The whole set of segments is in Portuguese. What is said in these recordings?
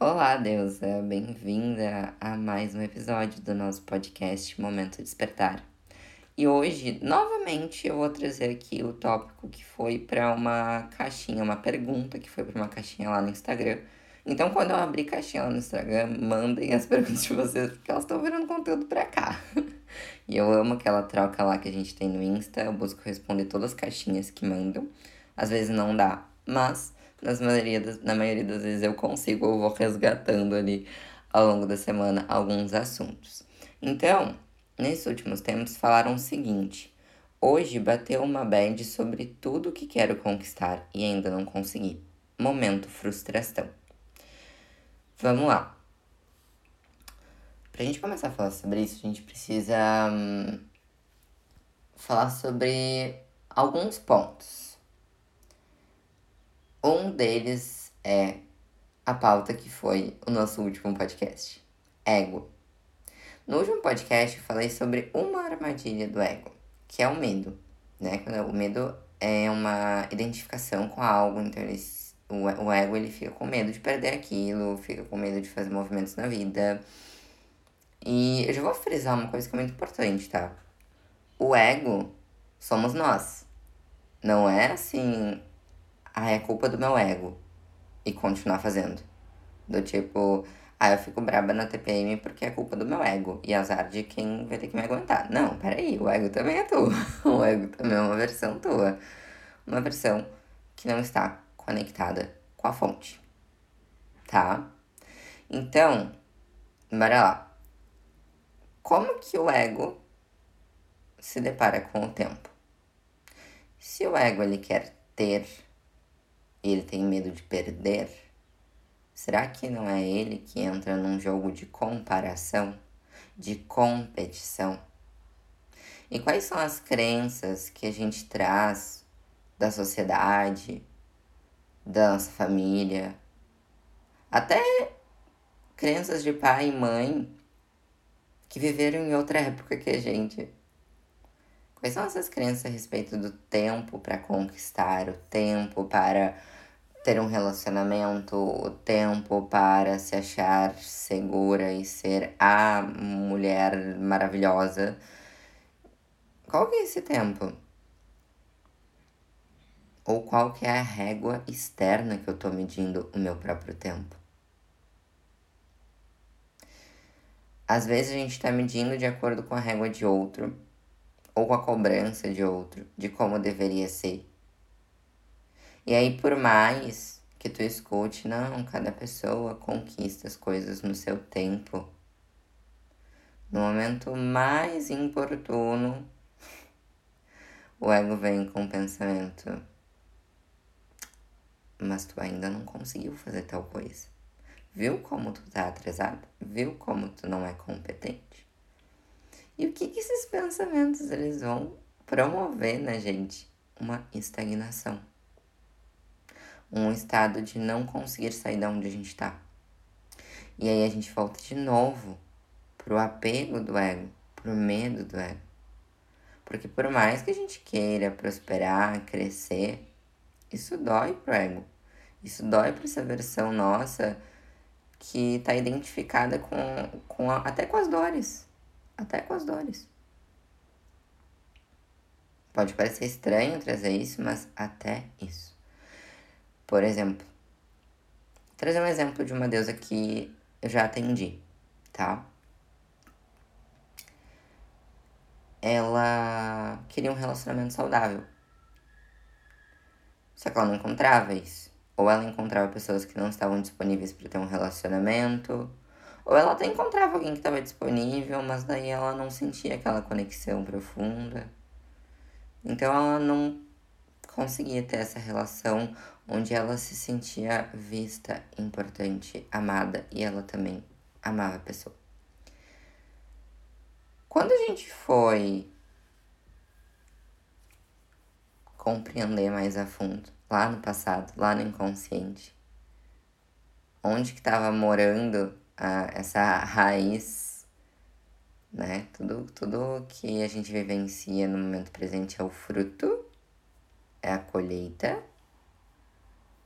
Olá, deusa! Bem-vinda a mais um episódio do nosso podcast Momento Despertar. E hoje, novamente, eu vou trazer aqui o tópico que foi para uma caixinha, uma pergunta que foi para uma caixinha lá no Instagram. Então, quando eu abrir caixinha lá no Instagram, mandem as perguntas de vocês, porque elas estão virando conteúdo pra cá. e eu amo aquela troca lá que a gente tem no Insta, eu busco responder todas as caixinhas que mandam. Às vezes não dá, mas nas maioria das, na maioria das vezes eu consigo, eu vou resgatando ali ao longo da semana alguns assuntos. Então, nesses últimos tempos falaram o seguinte: hoje bateu uma bad sobre tudo que quero conquistar e ainda não consegui. Momento frustração. Vamos lá. Pra gente começar a falar sobre isso, a gente precisa hum, falar sobre alguns pontos. Um deles é a pauta que foi o nosso último podcast: ego. No último podcast eu falei sobre uma armadilha do ego, que é o medo, né? O medo é uma identificação com algo, então ele, o, o ego ele fica com medo de perder aquilo, fica com medo de fazer movimentos na vida. E eu já vou frisar uma coisa que é muito importante, tá? O ego somos nós. Não é assim, ah, é culpa do meu ego. E continuar fazendo. Do tipo, ah, eu fico braba na TPM porque é culpa do meu ego. E azar de quem vai ter que me aguentar. Não, peraí, o ego também é tua. o ego também é uma versão tua. Uma versão que não está conectada com a fonte. Tá? Então, bora lá. Como que o ego se depara com o tempo? Se o ego ele quer ter ele tem medo de perder? Será que não é ele que entra num jogo de comparação, de competição? E quais são as crenças que a gente traz da sociedade, da nossa família, até crenças de pai e mãe que viveram em outra época que a gente? Quais são essas crenças a respeito do tempo para conquistar, o tempo para ter um relacionamento, o tempo para se achar segura e ser a mulher maravilhosa? Qual que é esse tempo? Ou qual que é a régua externa que eu estou medindo o meu próprio tempo? Às vezes a gente está medindo de acordo com a régua de outro ou com a cobrança de outro de como deveria ser. E aí, por mais que tu escute, não, cada pessoa conquista as coisas no seu tempo. No momento mais importuno, o ego vem com o pensamento: mas tu ainda não conseguiu fazer tal coisa. Viu como tu tá atrasado? Viu como tu não é competente? E o que, que esses pensamentos eles vão promover na gente? Uma estagnação. Um estado de não conseguir sair da onde a gente está. E aí a gente volta de novo pro apego do ego, pro medo do ego. Porque por mais que a gente queira prosperar, crescer, isso dói pro ego. Isso dói para essa versão nossa que está identificada com, com a, até com as dores até com as dores. Pode parecer estranho trazer isso, mas até isso. Por exemplo, vou trazer um exemplo de uma deusa que eu já atendi, tá? Ela queria um relacionamento saudável. Só que ela não encontrava isso. Ou ela encontrava pessoas que não estavam disponíveis para ter um relacionamento, ou ela até encontrava alguém que estava disponível, mas daí ela não sentia aquela conexão profunda. Então ela não conseguia ter essa relação onde ela se sentia vista, importante, amada e ela também amava a pessoa. Quando a gente foi compreender mais a fundo, lá no passado, lá no inconsciente, onde que estava morando a, essa raiz, né? Tudo, tudo que a gente vivencia no momento presente é o fruto, é a colheita.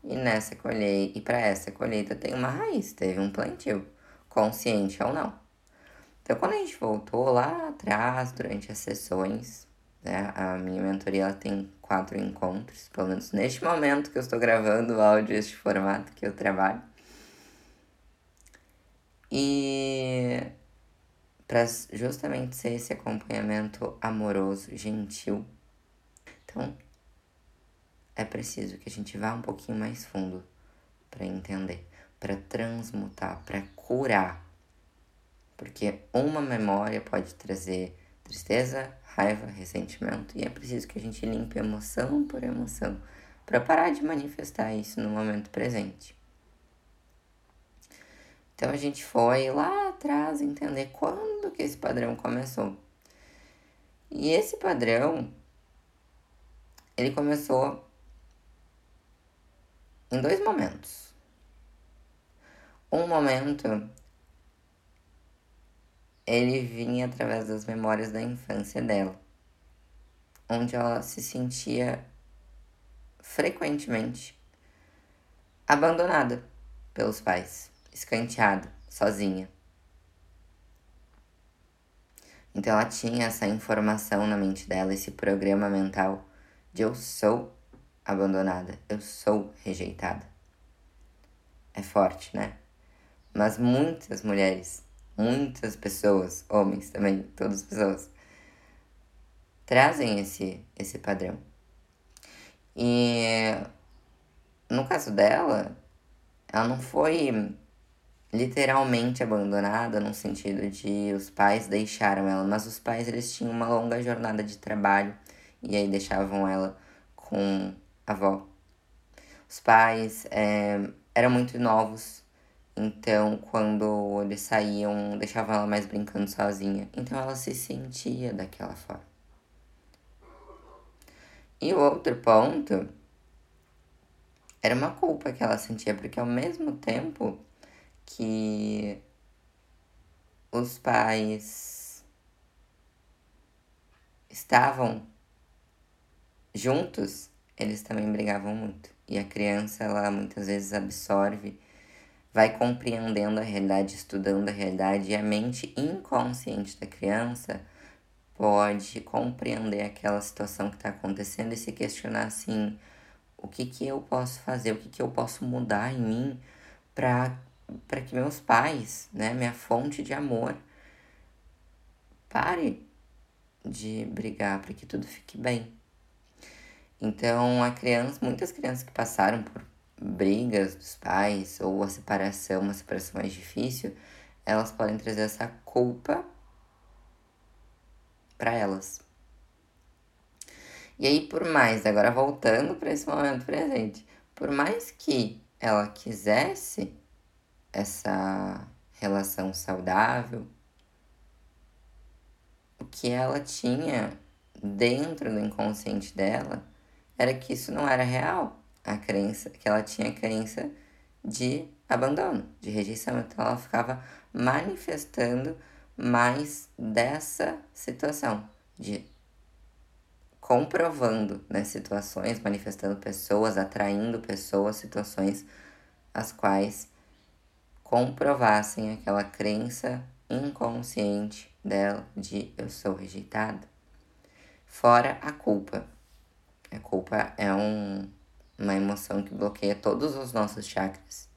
E nessa colheita, e para essa colheita tem uma raiz, teve um plantio, consciente ou não. Então, quando a gente voltou lá atrás, durante as sessões, né, a minha mentoria ela tem quatro encontros, pelo menos neste momento que eu estou gravando o áudio, este formato que eu trabalho. E para justamente ser esse acompanhamento amoroso, gentil. Então, é preciso que a gente vá um pouquinho mais fundo para entender, para transmutar, para curar. Porque uma memória pode trazer tristeza, raiva, ressentimento, e é preciso que a gente limpe emoção por emoção para parar de manifestar isso no momento presente. Então a gente foi lá atrás entender quando que esse padrão começou. E esse padrão ele começou em dois momentos. Um momento ele vinha através das memórias da infância dela, onde ela se sentia frequentemente abandonada pelos pais escanteada, sozinha. Então ela tinha essa informação na mente dela, esse programa mental de eu sou abandonada, eu sou rejeitada. É forte, né? Mas muitas mulheres, muitas pessoas, homens também, todas as pessoas, trazem esse, esse padrão. E no caso dela, ela não foi literalmente abandonada no sentido de os pais deixaram ela, mas os pais eles tinham uma longa jornada de trabalho e aí deixavam ela com avó. Os pais é, eram muito novos, então quando eles saíam, deixavam ela mais brincando sozinha. Então ela se sentia daquela forma. E o outro ponto era uma culpa que ela sentia, porque ao mesmo tempo que os pais estavam juntos, eles também brigavam muito. E a criança, ela muitas vezes absorve, vai compreendendo a realidade, estudando a realidade, e a mente inconsciente da criança pode compreender aquela situação que está acontecendo e se questionar assim: o que, que eu posso fazer, o que, que eu posso mudar em mim para que meus pais, né, minha fonte de amor, pare de brigar para que tudo fique bem. Então, a criança, muitas crianças que passaram por brigas dos pais ou a separação, uma separação mais difícil, elas podem trazer essa culpa para elas. E aí, por mais, agora voltando para esse momento presente, por mais que ela quisesse essa relação saudável, o que ela tinha dentro do inconsciente dela era que isso não era real. A crença, que ela tinha a crença de abandono, de rejeição. Então ela ficava manifestando mais dessa situação, de comprovando né, situações, manifestando pessoas, atraindo pessoas, situações as quais comprovassem aquela crença inconsciente dela de eu sou rejeitada. Fora a culpa. A culpa é um, uma emoção que bloqueia todos os nossos chakras.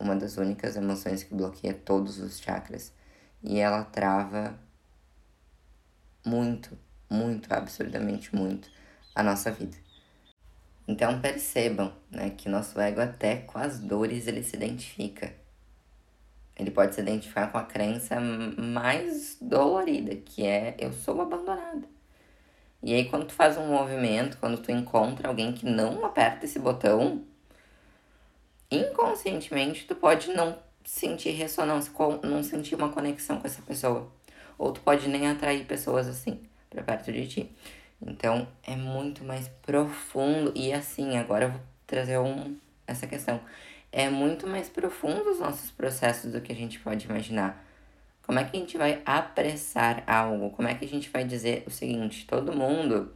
Uma das únicas emoções que bloqueia todos os chakras. E ela trava muito, muito, absurdamente muito a nossa vida. Então percebam né, que nosso ego até com as dores ele se identifica. Ele pode se identificar com a crença mais dolorida, que é eu sou abandonada. E aí quando tu faz um movimento, quando tu encontra alguém que não aperta esse botão, inconscientemente tu pode não sentir ressonância, não sentir uma conexão com essa pessoa. Ou tu pode nem atrair pessoas assim para perto de ti. Então é muito mais profundo. E assim, agora eu vou trazer um, essa questão é muito mais profundo os nossos processos do que a gente pode imaginar. Como é que a gente vai apressar algo? Como é que a gente vai dizer o seguinte: todo mundo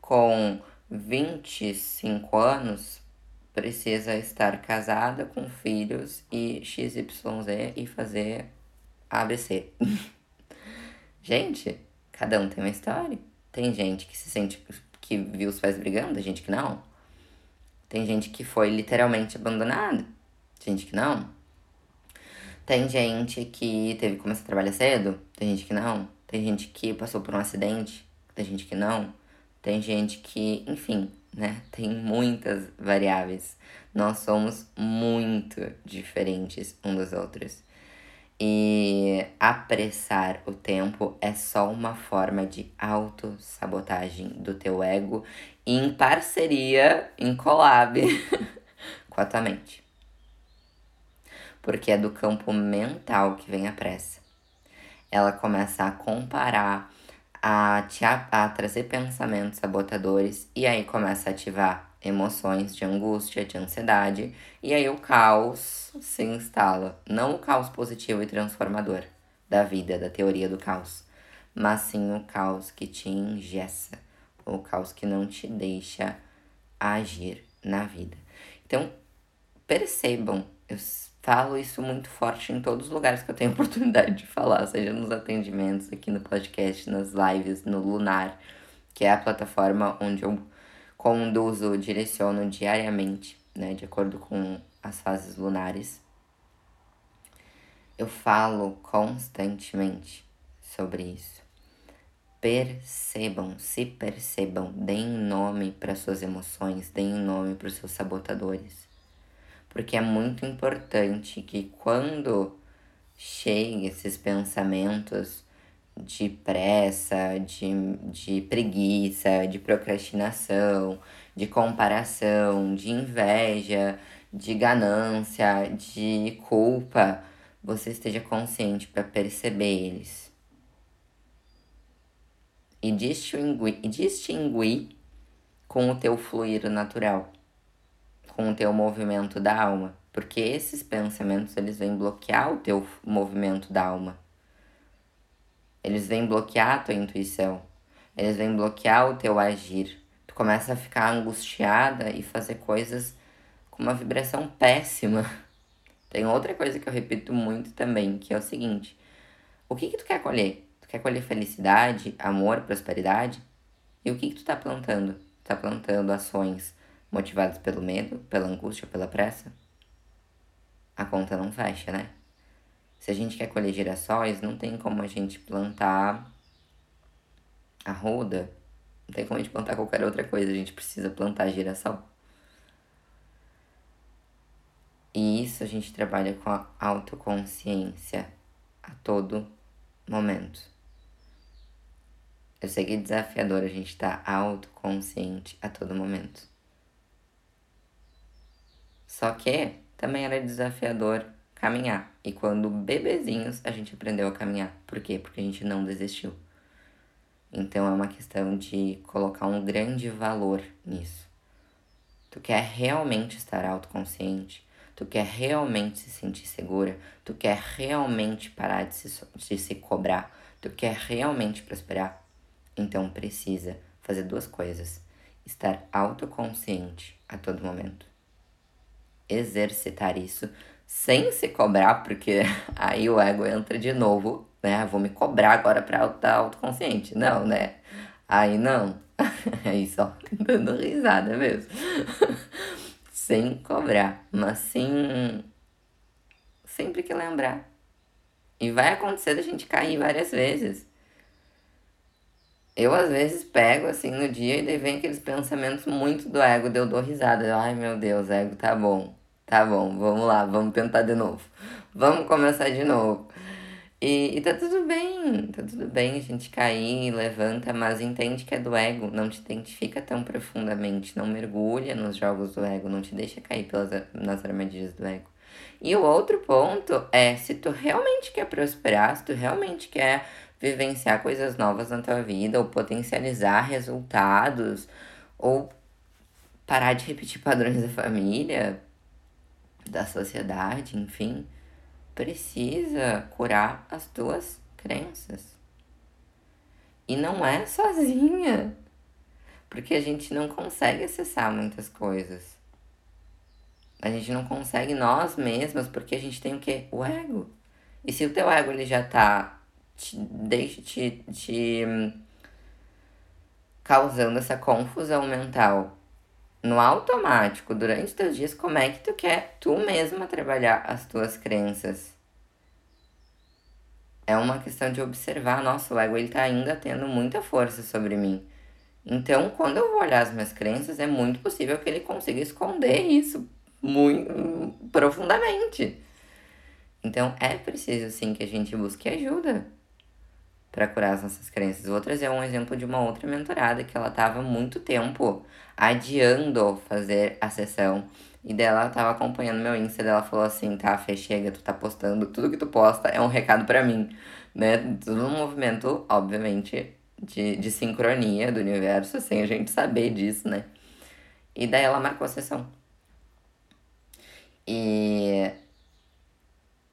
com 25 anos precisa estar casada com filhos e XYZ e fazer ABC. gente, cada um tem uma história. Tem gente que se sente que viu os pais brigando, gente que não. Tem gente que foi literalmente abandonada, gente que não. Tem gente que teve que começar a trabalhar cedo, tem gente que não. Tem gente que passou por um acidente, tem gente que não. Tem gente que, enfim, né? Tem muitas variáveis. Nós somos muito diferentes um dos outros. E apressar o tempo é só uma forma de autossabotagem do teu ego em parceria, em collab com a tua mente. Porque é do campo mental que vem a pressa. Ela começa a comparar, a, te, a, a trazer pensamentos sabotadores e aí começa a ativar emoções de angústia, de ansiedade, e aí o caos se instala. Não o caos positivo e transformador da vida, da teoria do caos, mas sim o caos que te ingessa, o caos que não te deixa agir na vida. Então, percebam, eu falo isso muito forte em todos os lugares que eu tenho oportunidade de falar, seja nos atendimentos, aqui no podcast, nas lives, no Lunar, que é a plataforma onde eu conduzo, direciono diariamente, né, de acordo com as fases lunares. Eu falo constantemente sobre isso. Percebam, se percebam, deem nome para suas emoções, deem nome para os seus sabotadores. Porque é muito importante que quando cheguem esses pensamentos de pressa, de, de preguiça, de procrastinação, de comparação, de inveja, de ganância, de culpa, você esteja consciente para perceber eles. E distinguir, e distinguir com o teu fluir natural, com o teu movimento da alma. Porque esses pensamentos, eles vêm bloquear o teu movimento da alma. Eles vêm bloquear a tua intuição. Eles vêm bloquear o teu agir. Tu começa a ficar angustiada e fazer coisas com uma vibração péssima. Tem outra coisa que eu repito muito também, que é o seguinte: o que que tu quer colher? Tu quer colher felicidade, amor, prosperidade? E o que que tu tá plantando? Tu tá plantando ações motivadas pelo medo, pela angústia, pela pressa? A conta não fecha, né? Se a gente quer colher girassóis, não tem como a gente plantar a roda. Não tem como a gente plantar qualquer outra coisa. A gente precisa plantar girassol. E isso a gente trabalha com a autoconsciência a todo momento. Eu sei que é desafiador a gente estar tá autoconsciente a todo momento. Só que também era desafiador caminhar. E quando bebezinhos a gente aprendeu a caminhar. Por quê? Porque a gente não desistiu. Então é uma questão de colocar um grande valor nisso. Tu quer realmente estar autoconsciente, tu quer realmente se sentir segura, tu quer realmente parar de se, de se cobrar, tu quer realmente prosperar. Então precisa fazer duas coisas: estar autoconsciente a todo momento, exercitar isso sem se cobrar, porque aí o ego entra de novo, né? Vou me cobrar agora pra estar autoconsciente. Não, né? Aí não. Aí só dando risada mesmo. sem cobrar, mas sim sempre que lembrar. E vai acontecer da gente cair várias vezes. Eu às vezes pego assim no dia e daí vem aqueles pensamentos muito do ego, daí eu dou risada. Ai meu Deus, ego, tá bom. Tá bom, vamos lá, vamos tentar de novo. Vamos começar de novo. E, e tá tudo bem, tá tudo bem a gente cair, levanta, mas entende que é do ego, não te identifica tão profundamente, não mergulha nos jogos do ego, não te deixa cair pelas, nas armadilhas do ego. E o outro ponto é, se tu realmente quer prosperar, se tu realmente quer vivenciar coisas novas na tua vida, ou potencializar resultados, ou parar de repetir padrões da família, da sociedade, enfim, precisa curar as tuas crenças. E não é sozinha, porque a gente não consegue acessar muitas coisas. A gente não consegue nós mesmos porque a gente tem o quê? O ego. E se o teu ego ele já tá te, deixa te, te hum, causando essa confusão mental no automático durante teus dias, como é que tu quer tu mesma trabalhar as tuas crenças? É uma questão de observar, nossa, o ego ele tá ainda tendo muita força sobre mim. Então, quando eu vou olhar as minhas crenças, é muito possível que ele consiga esconder isso muito profundamente. Então, é preciso sim que a gente busque ajuda para curar as nossas crenças. Vou trazer um exemplo de uma outra mentorada que ela tava muito tempo adiando fazer a sessão. E dela tava acompanhando meu Insta, dela falou assim, tá, Fê, chega, tu tá postando, tudo que tu posta é um recado para mim, né? Tudo um movimento, obviamente, de, de sincronia do universo, sem a gente saber disso, né? E daí ela marcou a sessão. E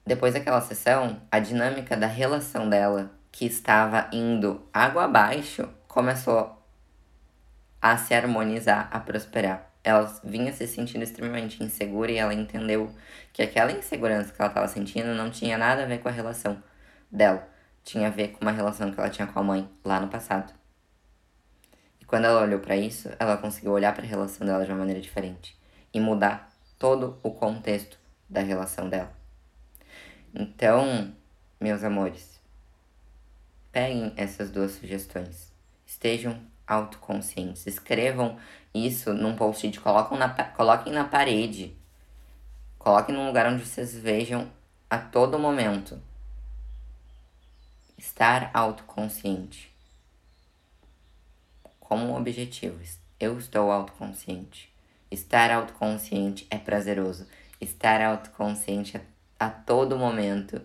depois daquela sessão, a dinâmica da relação dela, que estava indo água abaixo, começou a se harmonizar, a prosperar. Ela vinha se sentindo extremamente insegura e ela entendeu que aquela insegurança que ela estava sentindo não tinha nada a ver com a relação dela tinha a ver com uma relação que ela tinha com a mãe lá no passado. E quando ela olhou para isso, ela conseguiu olhar para a relação dela de uma maneira diferente e mudar todo o contexto da relação dela. Então, meus amores, peguem essas duas sugestões. Estejam autoconscientes. Escrevam isso num post-it, coloquem na, coloquem na parede. Coloquem num lugar onde vocês vejam a todo momento Estar autoconsciente. Como objetivo, eu estou autoconsciente. Estar autoconsciente é prazeroso. Estar autoconsciente a, a todo momento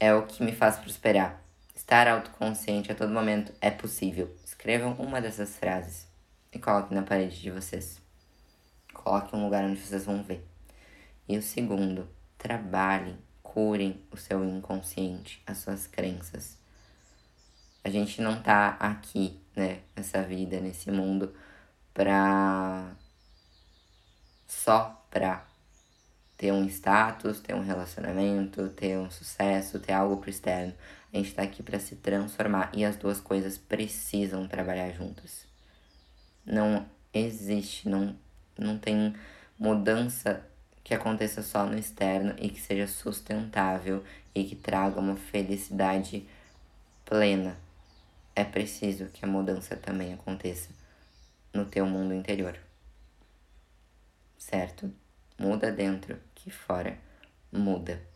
é o que me faz prosperar. Estar autoconsciente a todo momento é possível. Escrevam uma dessas frases e coloquem na parede de vocês. Coloquem um lugar onde vocês vão ver. E o segundo, trabalhem curem o seu inconsciente, as suas crenças. A gente não tá aqui, né, nessa vida, nesse mundo, pra. só pra ter um status, ter um relacionamento, ter um sucesso, ter algo pro externo. A gente tá aqui para se transformar e as duas coisas precisam trabalhar juntas. Não existe, não, não tem mudança que aconteça só no externo e que seja sustentável e que traga uma felicidade plena. É preciso que a mudança também aconteça no teu mundo interior. Certo? Muda dentro que fora muda.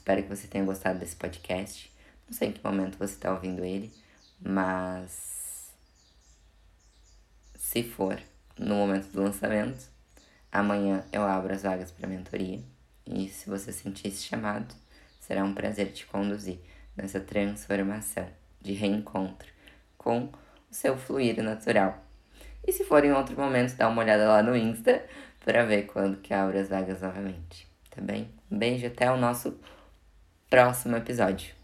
Espero que você tenha gostado desse podcast. Não sei em que momento você está ouvindo ele, mas se for no momento do lançamento, Amanhã eu abro as vagas para mentoria e se você sentir esse chamado, será um prazer te conduzir nessa transformação de reencontro com o seu fluir natural. E se for em outro momento, dá uma olhada lá no Insta para ver quando que abro as vagas novamente, tá bem? Um beijo, até o nosso próximo episódio.